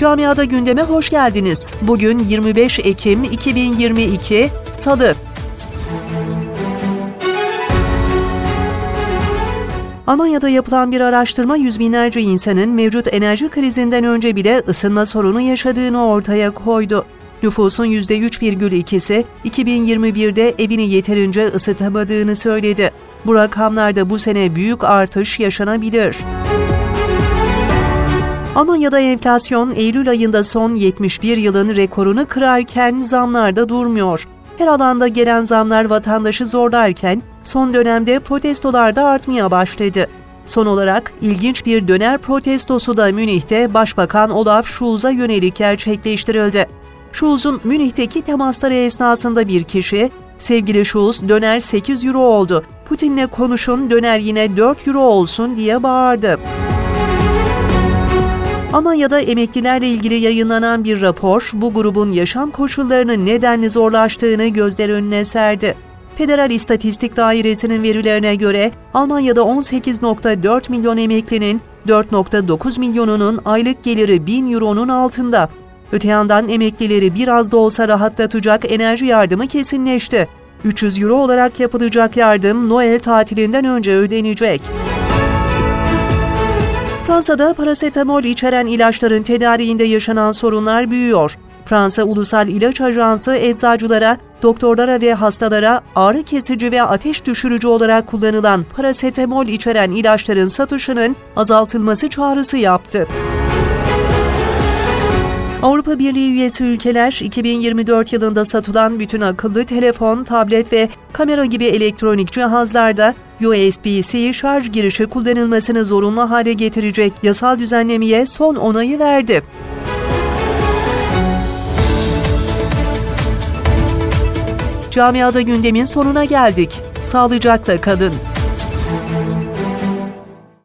Camiada gündeme hoş geldiniz. Bugün 25 Ekim 2022 Salı. Almanya'da yapılan bir araştırma yüz binlerce insanın mevcut enerji krizinden önce bile ısınma sorunu yaşadığını ortaya koydu. Nüfusun %3,2'si 2021'de evini yeterince ısıtamadığını söyledi. Bu rakamlarda bu sene büyük artış yaşanabilir. Almanya'da enflasyon Eylül ayında son 71 yılın rekorunu kırarken zamlar da durmuyor. Her alanda gelen zamlar vatandaşı zorlarken son dönemde protestolar da artmaya başladı. Son olarak ilginç bir döner protestosu da Münih'te Başbakan Olaf Scholz'a yönelik gerçekleştirildi. Scholz'un Münih'teki temasları esnasında bir kişi, sevgili Scholz döner 8 euro oldu, Putin'le konuşun döner yine 4 euro olsun diye bağırdı. Almanya'da emeklilerle ilgili yayınlanan bir rapor bu grubun yaşam koşullarının nedenli zorlaştığını gözler önüne serdi. Federal İstatistik Dairesi'nin verilerine göre Almanya'da 18.4 milyon emeklinin 4.9 milyonunun aylık geliri 1000 euronun altında. Öte yandan emeklileri biraz da olsa rahatlatacak enerji yardımı kesinleşti. 300 euro olarak yapılacak yardım Noel tatilinden önce ödenecek. Fransa'da parasetamol içeren ilaçların tedariğinde yaşanan sorunlar büyüyor. Fransa Ulusal İlaç Ajansı eczacılara, doktorlara ve hastalara ağrı kesici ve ateş düşürücü olarak kullanılan parasetamol içeren ilaçların satışının azaltılması çağrısı yaptı. Avrupa Birliği üyesi ülkeler 2024 yılında satılan bütün akıllı telefon, tablet ve kamera gibi elektronik cihazlarda USB-C şarj girişi kullanılmasını zorunlu hale getirecek yasal düzenlemeye son onayı verdi. Camiada gündemin sonuna geldik. Sağlıcakla kalın.